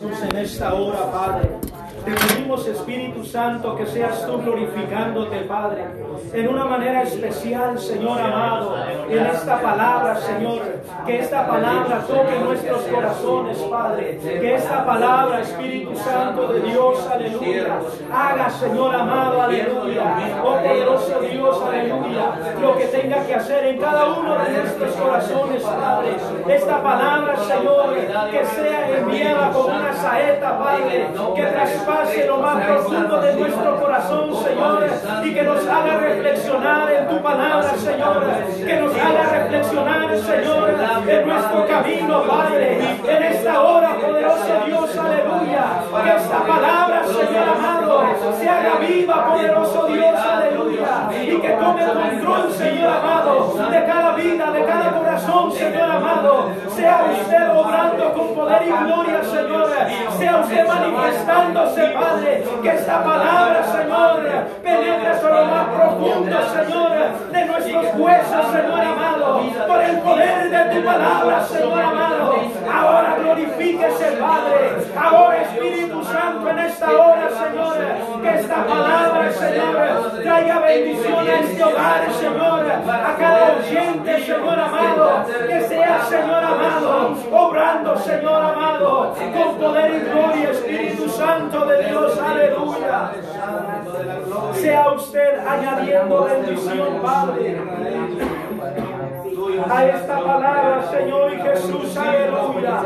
en esta hora, Padre. Te pedimos, Espíritu Santo, que seas tú glorificándote, Padre, en una manera especial, Señor amado, en esta palabra, Señor, que esta palabra toque nuestros corazones, Padre, que esta palabra, Espíritu Santo de Dios, aleluya, haga, Señor amado, aleluya, oh poderoso Dios, aleluya, lo que tenga que hacer en cada uno de nuestros corazones, Padre. Esta palabra, Señor, que sea enviada con una saeta, Padre, que traspase lo más profundo de nuestro corazón, Señor, y que nos haga reflexionar en tu palabra, Señor, que nos haga reflexionar, Señor, en nuestro camino, Padre, en esta hora, poderoso Dios, aleluya, que esta palabra, Señor amado, se haga viva, Señor amado, sea usted obrando con poder y gloria, Señor, sea usted manifestándose, Padre, que esta palabra, Señor, penetre hasta lo más profundo, Señor, de nuestros huesos, Señor amado, por el poder de tu palabra, Señor amado. Ahora glorifíquese, Padre. Ahora, Espíritu Santo, en esta hora, Señor, que esta palabra, Señor, traiga bendición a este hogar, Señor, a cada oyente, Señor amado, que sea, Señor amado, obrando, Señor amado, con poder y gloria, Espíritu Santo de Dios, aleluya. Sea usted añadiendo bendición, Padre a esta palabra, Jesús, aleluya.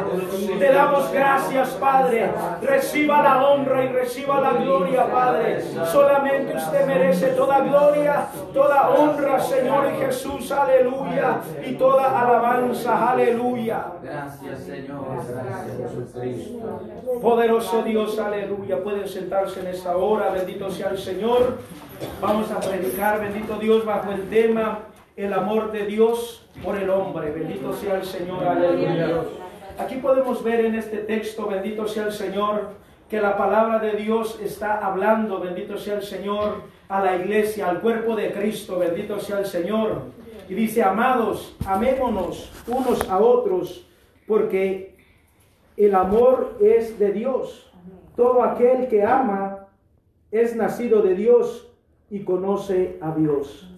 Te damos gracias, Padre. Reciba la honra y reciba la gloria, Padre. Solamente usted merece toda gloria, toda honra, Señor y Jesús, aleluya. Y toda alabanza, aleluya. Gracias, Señor. Poderoso Dios, aleluya. Pueden sentarse en esta hora, bendito sea el Señor. Vamos a predicar, bendito Dios, bajo el tema el amor de Dios por el hombre. Bendito sea el Señor, aleluya. Aquí podemos ver en este texto, bendito sea el Señor, que la palabra de Dios está hablando, bendito sea el Señor, a la iglesia, al cuerpo de Cristo, bendito sea el Señor. Y dice, amados, amémonos unos a otros, porque el amor es de Dios. Todo aquel que ama es nacido de Dios y conoce a Dios.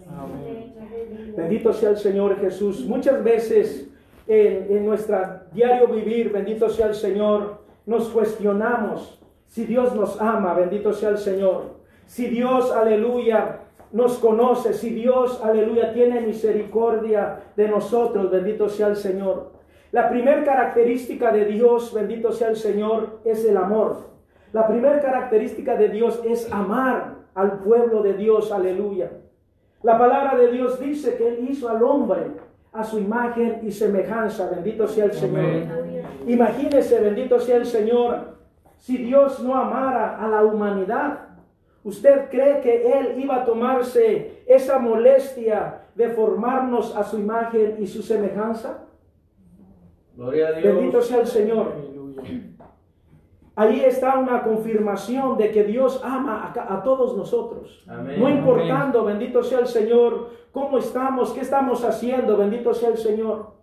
Bendito sea el Señor Jesús. Muchas veces en, en nuestro diario vivir, bendito sea el Señor, nos cuestionamos si Dios nos ama, bendito sea el Señor. Si Dios, aleluya, nos conoce, si Dios, aleluya, tiene misericordia de nosotros, bendito sea el Señor. La primera característica de Dios, bendito sea el Señor, es el amor. La primera característica de Dios es amar al pueblo de Dios, aleluya. La palabra de Dios dice que Él hizo al hombre a su imagen y semejanza, bendito sea el Señor. Imagínese, bendito sea el Señor, si Dios no amara a la humanidad, ¿usted cree que Él iba a tomarse esa molestia de formarnos a su imagen y su semejanza? Gloria a Dios. Bendito sea el Señor. Ahí está una confirmación de que Dios ama a, a todos nosotros. Amén. No importando, bendito sea el Señor, cómo estamos, qué estamos haciendo, bendito sea el Señor.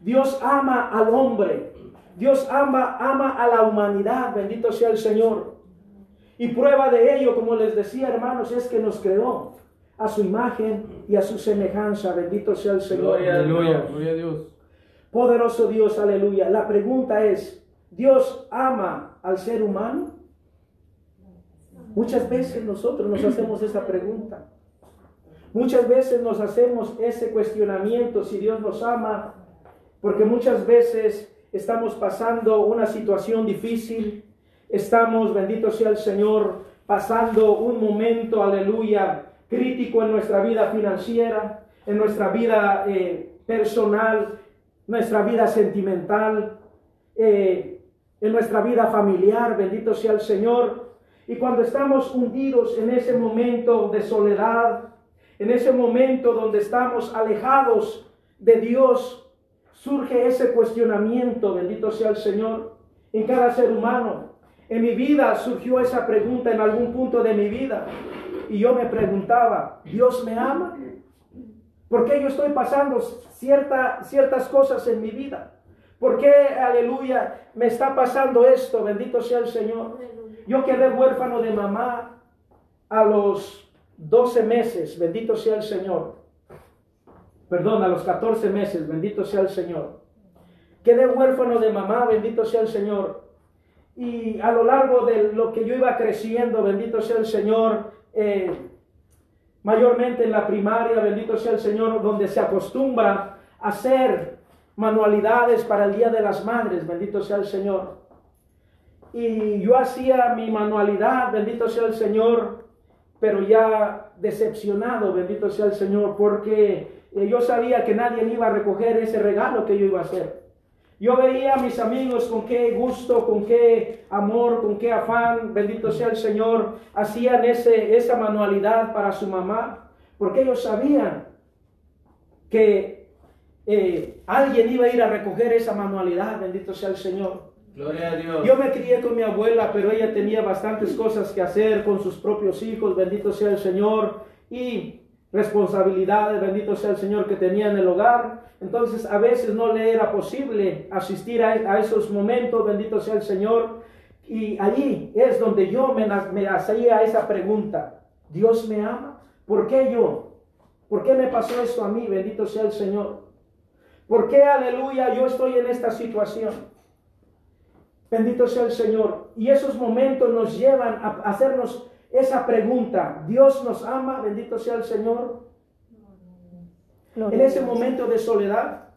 Dios ama al hombre. Dios ama, ama a la humanidad, bendito sea el Señor. Y prueba de ello, como les decía hermanos, es que nos creó a su imagen y a su semejanza, bendito sea el Señor. Gloria Aleluya, gloria a Dios. Poderoso Dios, aleluya. La pregunta es, ¿Dios ama al ser humano? Muchas veces nosotros nos hacemos esa pregunta. Muchas veces nos hacemos ese cuestionamiento si Dios nos ama, porque muchas veces estamos pasando una situación difícil, estamos, bendito sea el Señor, pasando un momento, aleluya, crítico en nuestra vida financiera, en nuestra vida eh, personal, nuestra vida sentimental, eh, en nuestra vida familiar, bendito sea el Señor. Y cuando estamos hundidos en ese momento de soledad, en ese momento donde estamos alejados de Dios, surge ese cuestionamiento, bendito sea el Señor, en cada ser humano. En mi vida surgió esa pregunta en algún punto de mi vida. Y yo me preguntaba, ¿Dios me ama? ¿Por qué yo estoy pasando cierta, ciertas cosas en mi vida? ¿Por qué, aleluya, me está pasando esto? Bendito sea el Señor. Yo quedé huérfano de mamá a los 12 meses, bendito sea el Señor. Perdón, a los 14 meses, bendito sea el Señor. Quedé huérfano de mamá, bendito sea el Señor. Y a lo largo de lo que yo iba creciendo, bendito sea el Señor, eh, mayormente en la primaria, bendito sea el Señor, donde se acostumbra a hacer manualidades para el Día de las Madres, bendito sea el Señor. Y yo hacía mi manualidad, bendito sea el Señor, pero ya decepcionado, bendito sea el Señor, porque eh, yo sabía que nadie iba a recoger ese regalo que yo iba a hacer. Yo veía a mis amigos con qué gusto, con qué amor, con qué afán, bendito sea el Señor, hacían ese, esa manualidad para su mamá, porque ellos sabían que eh, alguien iba a ir a recoger esa manualidad, bendito sea el Señor. Gloria a Dios. Yo me crié con mi abuela, pero ella tenía bastantes cosas que hacer con sus propios hijos, bendito sea el Señor, y responsabilidades, bendito sea el Señor, que tenía en el hogar. Entonces a veces no le era posible asistir a, esos momentos, bendito sea el Señor. Y allí es donde yo me, me hacía esa pregunta, ¿Dios me ama? ¿Por qué yo? ¿Por qué me pasó esto a mí? Bendito sea el Señor. ¿Por qué, aleluya, yo estoy en esta situación? Bendito sea el Señor. Y esos momentos nos llevan a hacernos esa pregunta. ¿Dios nos ama? Bendito sea el Señor. En ese momento de soledad,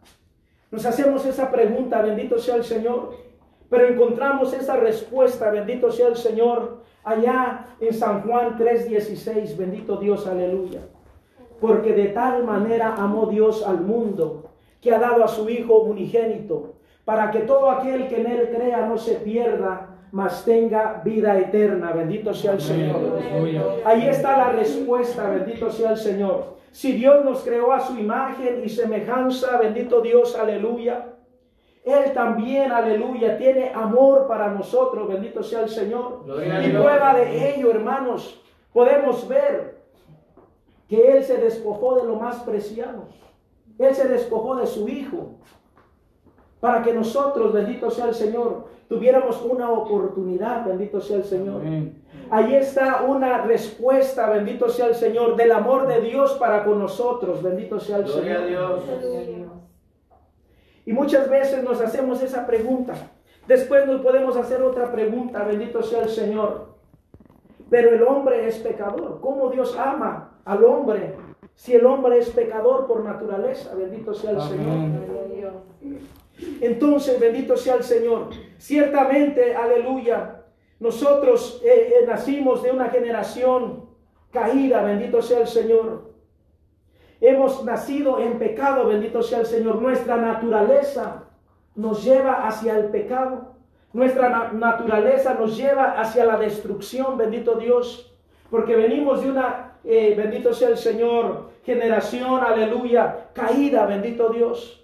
nos hacemos esa pregunta, bendito sea el Señor. Pero encontramos esa respuesta, bendito sea el Señor, allá en San Juan 3:16, bendito Dios, aleluya. Porque de tal manera amó Dios al mundo que ha dado a su Hijo unigénito, para que todo aquel que en Él crea no se pierda, mas tenga vida eterna. Bendito sea el Señor. Ahí está la respuesta, bendito sea el Señor. Si Dios nos creó a su imagen y semejanza, bendito Dios, aleluya. Él también, aleluya, tiene amor para nosotros, bendito sea el Señor. Y prueba de ello, hermanos, podemos ver que Él se despojó de lo más preciado. Él se despojó de su Hijo para que nosotros, bendito sea el Señor, tuviéramos una oportunidad, bendito sea el Señor. Ahí está una respuesta, bendito sea el Señor, del amor de Dios para con nosotros, bendito sea el Señor. Dios. Y muchas veces nos hacemos esa pregunta. Después nos podemos hacer otra pregunta, bendito sea el Señor. Pero el hombre es pecador. ¿Cómo Dios ama al hombre si el hombre es pecador por naturaleza, bendito sea el Señor. Entonces, bendito sea el Señor. Ciertamente, aleluya, nosotros eh, eh, nacimos de una generación caída, bendito sea el Señor. Hemos nacido en pecado, bendito sea el Señor. Nuestra naturaleza nos lleva hacia el pecado. Nuestra naturaleza nos lleva hacia la destrucción, bendito Dios. Porque venimos de una eh, bendito sea el Señor, generación, aleluya, caída, bendito Dios.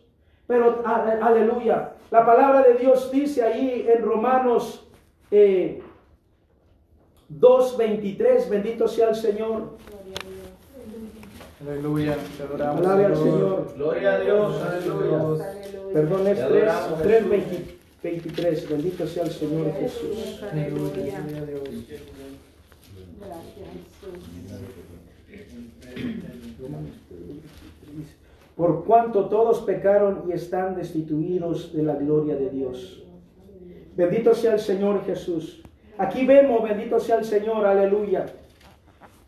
Pero, aleluya, la palabra de Dios dice ahí en Romanos 2.23, bendito sea el Señor. Aleluya, te adoramos. al Señor. Gloria a Dios, aleluya. Perdón, es 3.23, bendito sea el Señor Jesús. Aleluya. Por cuanto todos pecaron y están destituidos de la gloria de Dios. Bendito sea el Señor Jesús. Aquí vemos, bendito sea el Señor, aleluya.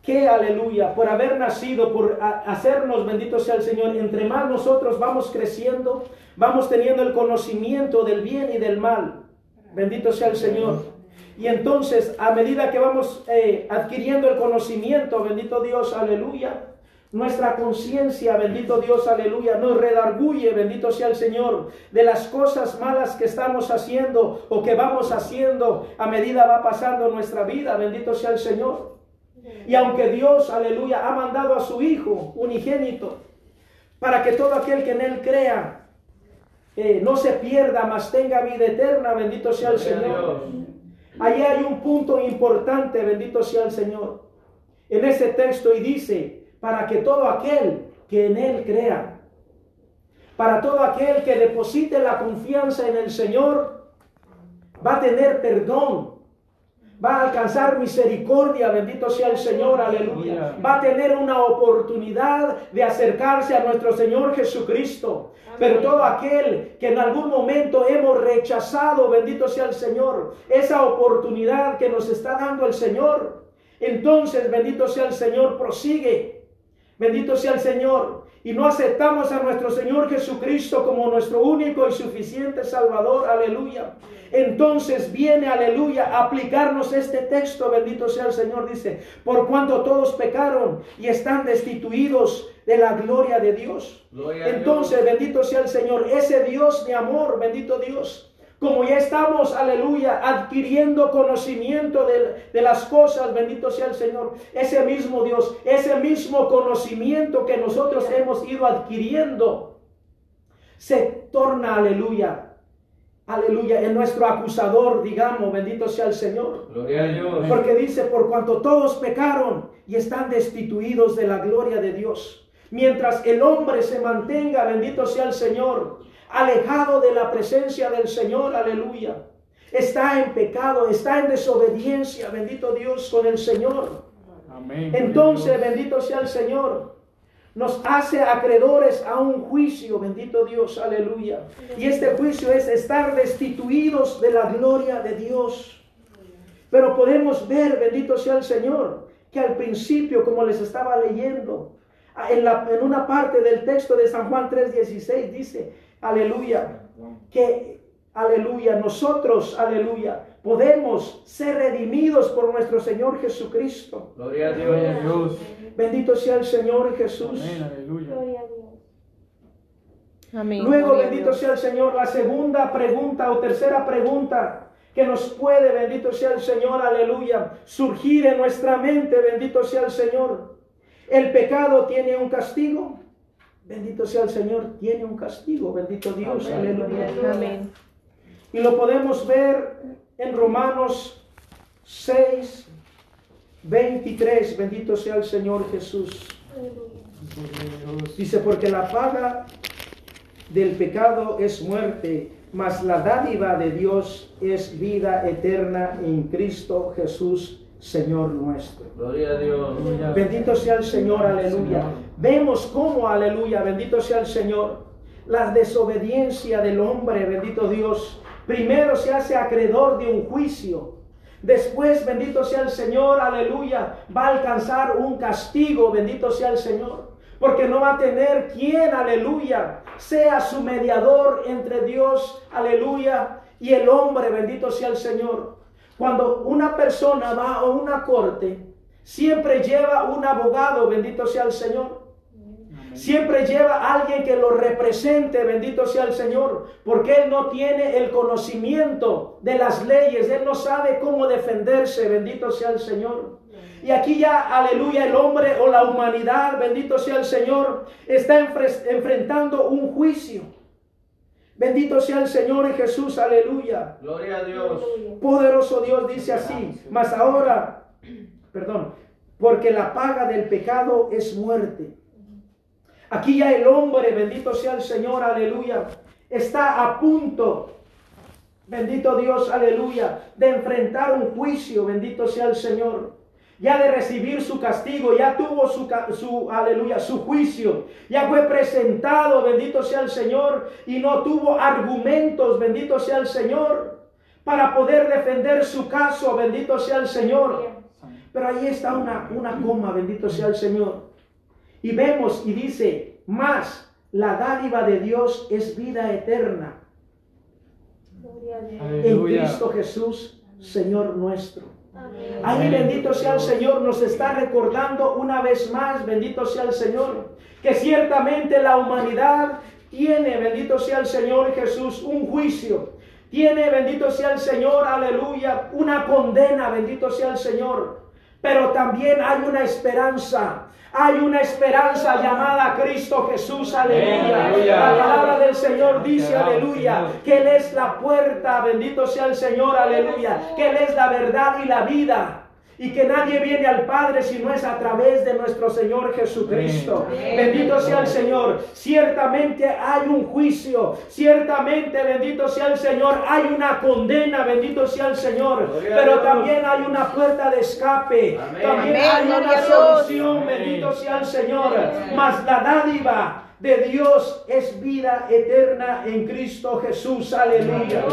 Que aleluya, por haber nacido, por hacernos, bendito sea el Señor, entre más nosotros vamos creciendo, vamos teniendo el conocimiento del bien y del mal. Bendito sea el Señor. Y entonces, a medida que vamos eh, adquiriendo el conocimiento, bendito Dios, aleluya, nuestra conciencia, bendito Dios, aleluya, nos redarguye, bendito sea el Señor, de las cosas malas que estamos haciendo o que vamos haciendo a medida va pasando nuestra vida, bendito sea el Señor. Y aunque Dios, aleluya, ha mandado a su Hijo unigénito para que todo aquel que en Él crea eh, no se pierda, mas tenga vida eterna, bendito sea el Señor. Allí hay un punto importante, bendito sea el Señor, en ese texto y dice, para que todo aquel que en Él crea. Para todo aquel que deposite la confianza en el Señor, va a tener perdón, va a alcanzar misericordia, bendito sea el Señor, aleluya. Va a tener una oportunidad de acercarse a nuestro Señor Jesucristo. Pero todo aquel que en algún momento hemos rechazado, bendito sea el Señor, esa oportunidad que nos está dando el Señor, entonces bendito sea el Señor, prosigue. Bendito sea el Señor y no aceptamos a nuestro Señor Jesucristo como nuestro único y suficiente Salvador, aleluya. Entonces viene, aleluya, a aplicarnos este texto, bendito sea el Señor, dice, por cuanto todos pecaron y están destituidos de la gloria de Dios. Entonces, bendito sea el Señor, ese Dios de amor, bendito Dios como ya estamos, aleluya, adquiriendo conocimiento de, de, las cosas, bendito sea el Señor, ese mismo Dios, ese mismo conocimiento que nosotros hemos ido adquiriendo, se torna, aleluya, aleluya, en nuestro acusador, digamos, bendito sea el Señor. Gloria a Dios. Porque dice, por cuanto todos pecaron y están destituidos de la gloria de Dios. Mientras el hombre se mantenga, bendito sea el Señor, alejado de la presencia del Señor, aleluya. Está en pecado, está en desobediencia, bendito Dios, con el Señor. Amén. Entonces, bendito sea el Señor. Nos hace acreedores a un juicio, bendito Dios, aleluya. Y este juicio es estar destituidos de la gloria de Dios. Pero podemos ver, bendito sea el Señor, que al principio, como les estaba leyendo, en, la, en una parte del texto de San Juan 3:16 dice, aleluya, que, aleluya, nosotros, aleluya, podemos ser redimidos por nuestro Señor Jesucristo. Gloria a Dios. Bendito sea el Señor Jesús. Amén, aleluya. Amén. Luego, Gloria a bendito Dios. sea el Señor, la segunda pregunta o tercera pregunta que nos puede, bendito sea el Señor, aleluya, surgir en nuestra mente, bendito sea el Señor. El pecado tiene un castigo. Bendito sea el Señor, tiene un castigo, bendito Dios, Amén. aleluya. Amén. Y lo podemos ver en Romanos 6, 23, bendito sea el Señor Jesús. Dice, porque la paga del pecado es muerte, mas la dádiva de Dios es vida eterna en Cristo Jesús, Señor nuestro. Gloria a Dios. Bendito sea el Señor, aleluya. Vemos cómo, aleluya, bendito sea el Señor. La desobediencia del hombre, bendito Dios. Primero se hace acreedor de un juicio. Después, bendito sea el Señor, aleluya, va a alcanzar un castigo, bendito sea el Señor. Porque no va a tener quien, aleluya, sea su mediador entre Dios, aleluya, y el hombre, bendito sea el Señor. Cuando una persona va a una corte, siempre lleva un abogado, bendito sea el Señor. Siempre lleva a alguien que lo represente, bendito sea el Señor, porque él no tiene el conocimiento de las leyes, él no sabe cómo defenderse, bendito sea el Señor. Y aquí ya, aleluya, el hombre o la humanidad, bendito sea el Señor, está enfre- enfrentando un juicio. Bendito sea el Señor Jesús, aleluya. Gloria a Dios. Poderoso Dios dice así, mas ahora, perdón, porque la paga del pecado es muerte. Aquí ya el hombre, bendito sea el Señor, aleluya, está a punto, bendito Dios, aleluya, de enfrentar un juicio, bendito sea el Señor. Ya de recibir su castigo, ya tuvo su, su, aleluya, su juicio, ya fue presentado, bendito sea el Señor, y no tuvo argumentos, bendito sea el Señor, para poder defender su caso, bendito sea el Señor. Pero ahí está una, una coma, bendito sea el Señor. Y vemos y dice, más la dádiva de Dios es vida eterna en. Cristo Jesús, Señor nuestro. Ahí bendito sea el Señor, nos está recordando una vez más, bendito sea el Señor, que ciertamente la humanidad tiene, bendito sea el Señor Jesús, un juicio. Tiene, bendito sea el Señor, aleluya, una condena, bendito sea el Señor. Pero también hay una esperanza. Hay una esperanza llamada Cristo Jesús, aleluya. Aleluya. La palabra del Señor dice, aleluya, que Él es la puerta, bendito sea el Señor, aleluya, que Él es la verdad y la vida. Y que nadie viene al Padre si no es a través de nuestro Señor Jesucristo. Bendito sea el Señor. Ciertamente hay un juicio, ciertamente, bendito sea el Señor, hay una condena, bendito sea el Señor, pero también hay una puerta de escape, también hay una solución, bendito sea el Señor. Mas la dádiva de Dios es vida eterna en Cristo Jesús. Aleluya.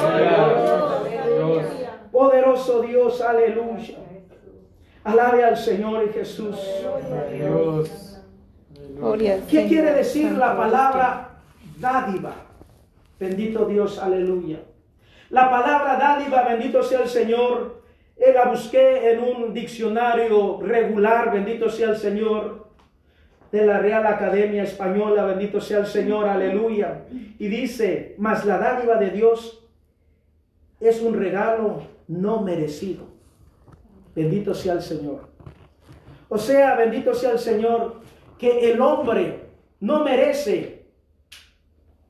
Poderoso Dios, aleluya. Alabe al Señor Jesús. ¿Qué quiere decir la palabra dádiva? Bendito Dios, aleluya. La palabra dádiva, bendito sea el Señor. Eh, la busqué en un diccionario regular, bendito sea el Señor de la Real Academia Española, bendito sea el Señor, aleluya. Y dice, mas la dádiva de Dios es un regalo no merecido. Bendito sea el Señor. O sea, bendito sea el Señor, que el hombre no merece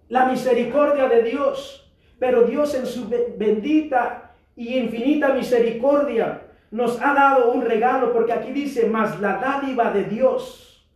la misericordia de Dios, pero Dios en su bendita y infinita misericordia nos ha dado un regalo, porque aquí dice, mas la dádiva de Dios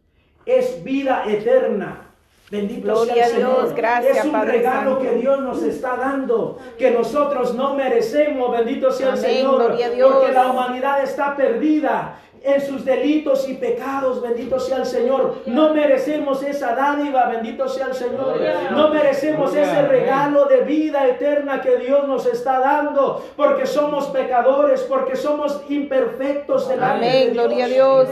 es vida eterna. Bendito sea el Señor. es un regalo que Dios nos está dando, que nosotros no merecemos. Bendito sea el Señor, porque la humanidad está perdida en sus delitos y pecados, bendito sea el Señor. No merecemos esa dádiva, bendito sea el Señor. No merecemos ese regalo de vida eterna que Dios nos está dando, porque somos pecadores, porque somos imperfectos delante de Dios. Gloria a Dios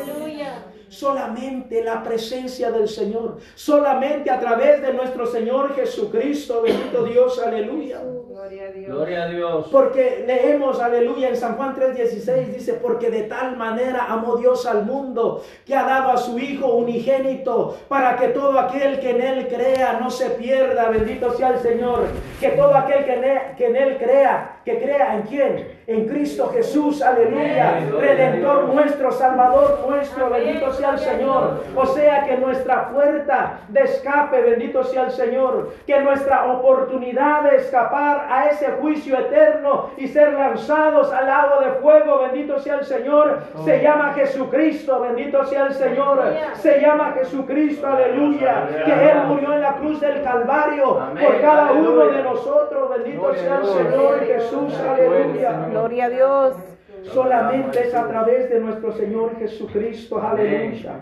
solamente la presencia del Señor, solamente a través de nuestro Señor Jesucristo, bendito Dios, aleluya. Gloria a Dios. Porque leemos, aleluya, en San Juan 3:16 dice, porque de tal manera amó Dios al mundo que ha dado a su Hijo unigénito para que todo aquel que en Él crea no se pierda, bendito sea el Señor, que todo aquel que en que en él crea, que crea en quién, en Cristo Jesús, aleluya, Redentor nuestro, Salvador nuestro, bendito sea el Señor. O sea que nuestra puerta de escape, bendito sea el Señor, que nuestra oportunidad de escapar a ese juicio eterno y ser lanzados al lago de fuego, bendito sea el Señor, se llama Jesucristo, bendito sea el Señor, se llama Jesucristo, aleluya, que Él murió en la cruz del Calvario por cada uno de nosotros, bendito sea el Señor Jesús, aleluya. Gloria a Dios. Solamente es a través de nuestro Señor Jesucristo. Aleluya.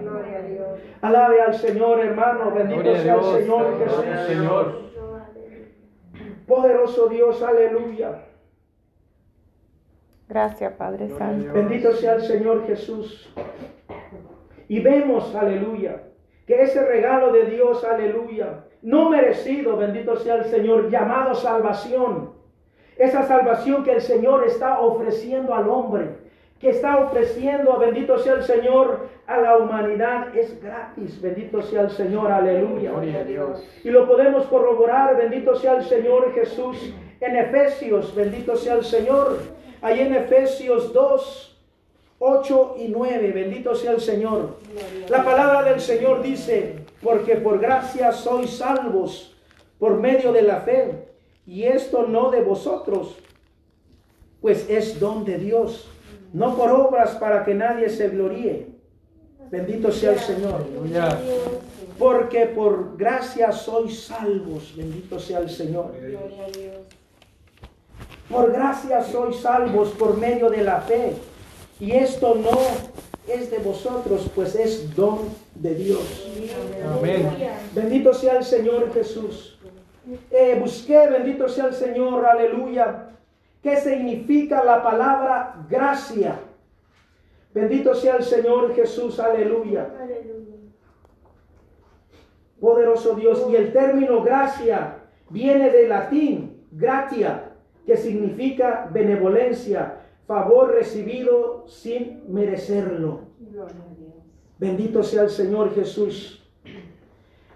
Alabe al Señor, hermano. Bendito sea el Señor Jesús. Poderoso Dios, aleluya. Gracias, Padre Santo. Bendito sea el Señor Jesús. Y vemos, aleluya, que ese regalo de Dios, aleluya, no merecido, bendito sea el Señor, llamado salvación, esa salvación que el Señor está ofreciendo al hombre, que está ofreciendo, bendito sea el Señor, a la humanidad, es gratis. Bendito sea el Señor, aleluya. Y lo podemos corroborar, bendito sea el Señor Jesús, en Efesios, bendito sea el Señor. Ahí en Efesios 2, 8 y 9, bendito sea el Señor. La palabra del Señor dice, porque por gracia sois salvos por medio de la fe y esto no de vosotros, pues es don de Dios, no por obras para que nadie se gloríe. Bendito sea el Señor. Porque por gracia sois salvos. Bendito sea el Señor. Por gracia sois salvos por medio de la fe. Y esto no es de vosotros, pues es don de Dios. Amén. Bendito sea el Señor Jesús. Eh, busqué, bendito sea el Señor, aleluya, qué significa la palabra gracia. Bendito sea el Señor Jesús, aleluya. Poderoso Dios. Y el término gracia viene del latín, gratia, que significa benevolencia, favor recibido sin merecerlo. Bendito sea el Señor Jesús.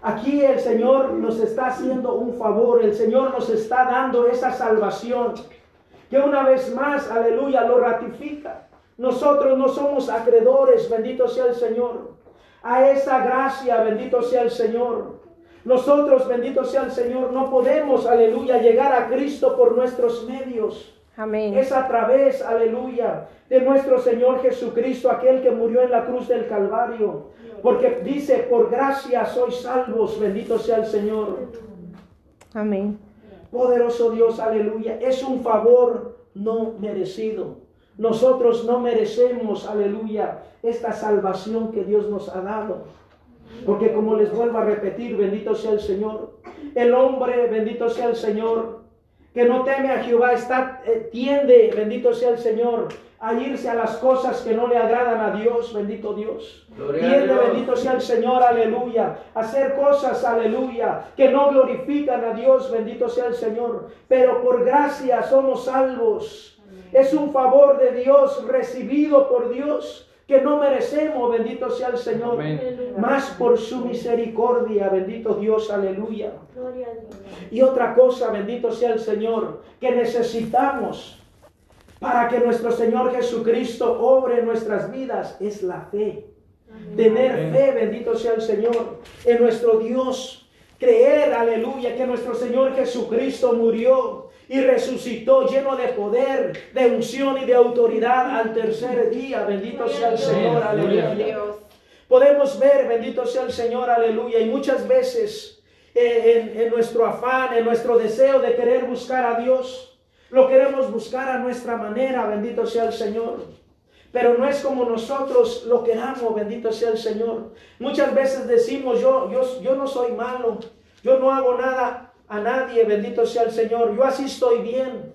Aquí el Señor nos está haciendo un favor, el Señor nos está dando esa salvación, que una vez más, aleluya, lo ratifica. Nosotros no somos acreedores, bendito sea el Señor, a esa gracia, bendito sea el Señor. Nosotros, bendito sea el Señor, no podemos, aleluya, llegar a Cristo por nuestros medios. Amén. Es a través, aleluya, de nuestro Señor Jesucristo, aquel que murió en la cruz del Calvario. Porque dice, por gracia sois salvos, bendito sea el Señor. Amén. Poderoso Dios, aleluya. Es un favor no merecido. Nosotros no merecemos, aleluya, esta salvación que Dios nos ha dado. Porque como les vuelvo a repetir, bendito sea el Señor. El hombre, bendito sea el Señor, que no teme a Jehová, está, eh, tiende, bendito sea el Señor, a irse a las cosas que no le agradan a Dios, bendito Dios. Tiende, bendito sea el Señor, aleluya, hacer cosas, aleluya, que no glorifican a Dios, bendito sea el Señor. Pero por gracia somos salvos. Es un favor de Dios recibido por Dios que no merecemos, bendito sea el Señor, más por su misericordia, bendito Dios, aleluya. Y otra cosa, bendito sea el Señor, que necesitamos para que nuestro Señor Jesucristo obre en nuestras vidas es la fe. Tener fe, bendito sea el Señor, en nuestro Dios. Creer, aleluya, que nuestro Señor Jesucristo murió y resucitó lleno de poder, de unción y de autoridad al tercer día. Bendito sea el Señor, aleluya. Podemos ver, bendito sea el Señor, aleluya. Y muchas veces eh, en, en nuestro afán, en nuestro deseo de querer buscar a Dios, lo queremos buscar a nuestra manera, bendito sea el Señor. Pero no es como nosotros lo queramos, bendito sea el Señor. Muchas veces decimos, yo, yo, yo no soy malo, yo no hago nada a nadie, bendito sea el Señor, yo así estoy bien.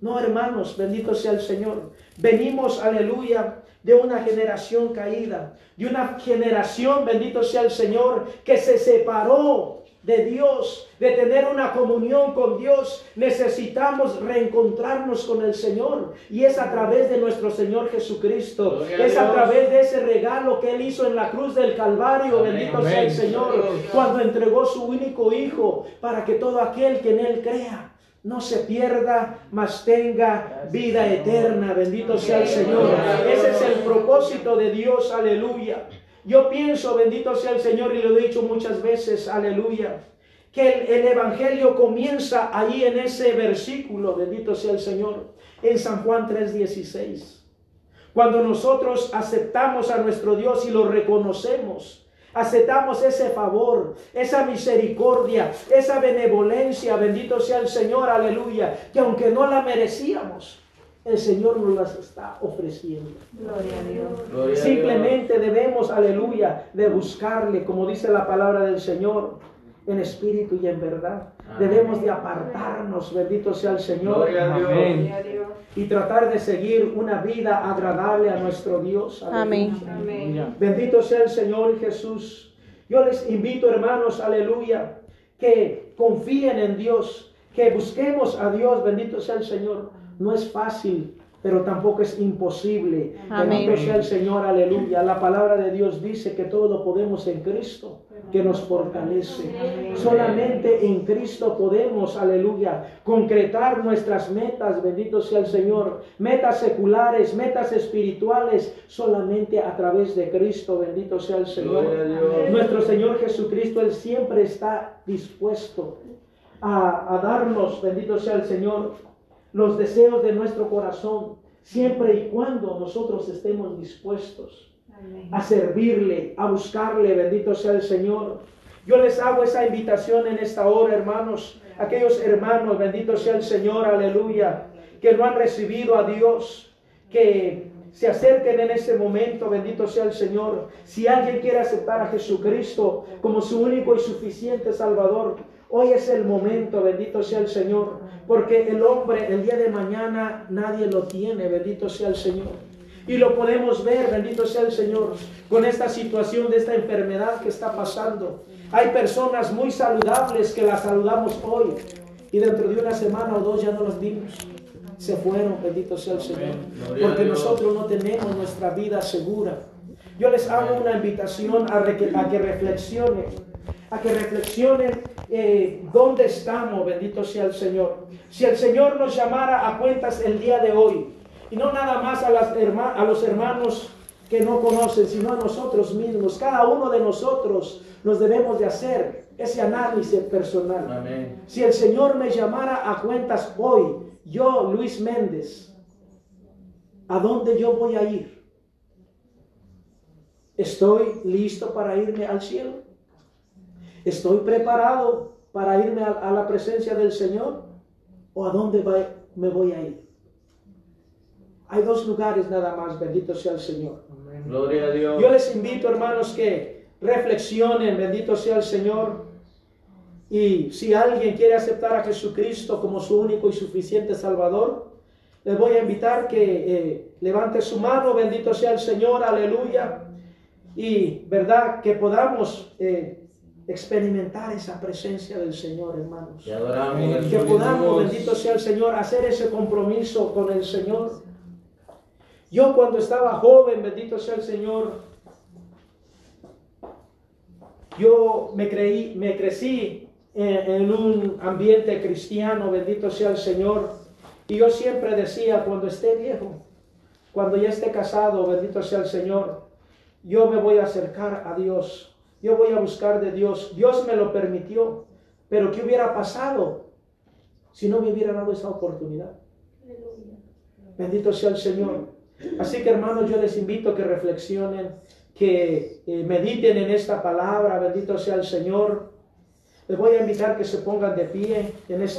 No, hermanos, bendito sea el Señor. Venimos, aleluya, de una generación caída, de una generación, bendito sea el Señor, que se separó de Dios, de tener una comunión con Dios, necesitamos reencontrarnos con el Señor. Y es a través de nuestro Señor Jesucristo. es a, través de ese regalo que Él hizo en la cruz del Calvario. Bendito sea el Señor. Cuando entregó su único Hijo para que todo aquel que en Él crea no se pierda, mas tenga vida eterna. Bendito sea el Señor. Ese es el propósito de Dios. Aleluya. Yo pienso, bendito sea el Señor, y lo he dicho muchas veces, aleluya, que el, Evangelio comienza ahí en ese versículo, bendito sea el Señor, en San Juan 3:16. Cuando nosotros aceptamos a nuestro Dios y lo reconocemos, aceptamos ese favor, esa misericordia, esa benevolencia, bendito sea el Señor, aleluya, que aunque no la merecíamos, el Señor nos las está ofreciendo. Gloria a Dios. Simplemente debemos, aleluya, de buscarle, como dice la palabra del Señor, en espíritu y en verdad. Debemos de apartarnos, bendito sea el Señor. Gloria a Dios. Y tratar de seguir una vida agradable a nuestro Dios. Amén. Bendito sea el Señor Jesús. Yo les invito, hermanos, aleluya, que confíen en Dios, que busquemos a Dios, bendito sea el Señor no es fácil, pero tampoco es imposible. Amén. sea el Señor, aleluya. La palabra de Dios dice que todo lo podemos en Cristo, que nos fortalece. Solamente en Cristo podemos, aleluya, concretar nuestras metas, bendito sea el Señor. Metas seculares, metas espirituales, solamente a través de Cristo, bendito sea el Señor. Nuestro Señor Jesucristo, Él siempre está dispuesto a, a darnos, bendito sea el Señor, los deseos de nuestro corazón, siempre y cuando nosotros estemos dispuestos a servirle, a buscarle, bendito sea el Señor. Yo les hago esa invitación en esta hora, hermanos, aquellos hermanos, bendito sea el Señor, aleluya, que no han recibido a Dios, que se acerquen en este momento, bendito sea el Señor. Si alguien quiere aceptar a Jesucristo como su único y suficiente Salvador, Hoy es el momento, bendito sea el Señor, porque el hombre el día de mañana nadie lo tiene, bendito sea el Señor. Y lo podemos ver, bendito sea el Señor, con esta situación de esta enfermedad que está pasando. Hay personas muy saludables que las saludamos hoy y dentro de una semana o dos ya no las vimos. Se fueron, bendito sea el Señor, porque nosotros no tenemos nuestra vida segura. Yo les hago una invitación a, a que reflexionen a que reflexionen eh, dónde estamos, bendito sea el Señor. Si el Señor nos llamara a cuentas el día de hoy, y no nada más a, las a los hermanos que no conocen, sino a nosotros mismos, cada uno de nosotros nos debemos de hacer ese análisis personal. Si el Señor me llamara a cuentas hoy, yo, Luis Méndez, ¿a dónde yo voy a ir? ¿Estoy listo para irme al cielo? ¿Estoy preparado para irme a, la presencia del Señor? ¿O a dónde me voy a ir? Hay dos lugares nada más, bendito sea el Señor. Gloria a Dios. Yo les invito, hermanos, que reflexionen, bendito sea el Señor. Y si alguien quiere aceptar a Jesucristo como su único y suficiente Salvador, les voy a invitar que eh, levante su mano, bendito sea el Señor, aleluya. Y verdad que podamos eh, experimentar esa presencia del Señor, hermanos. que podamos, bendito sea el Señor, hacer ese compromiso con el Señor. Yo cuando estaba joven, bendito sea el Señor, yo me creí, me crecí en, un ambiente cristiano, bendito sea el Señor. Y yo siempre decía, cuando esté viejo, cuando ya esté casado, bendito sea el Señor, yo me voy a acercar a Dios, yo voy a buscar de Dios. Dios me lo permitió, pero ¿qué hubiera pasado si no me hubiera dado esa oportunidad? Bendito sea el Señor. Así que hermanos, yo les invito a que reflexionen, que eh, mediten en esta palabra, bendito sea el Señor. Les voy a invitar que se pongan de pie en esta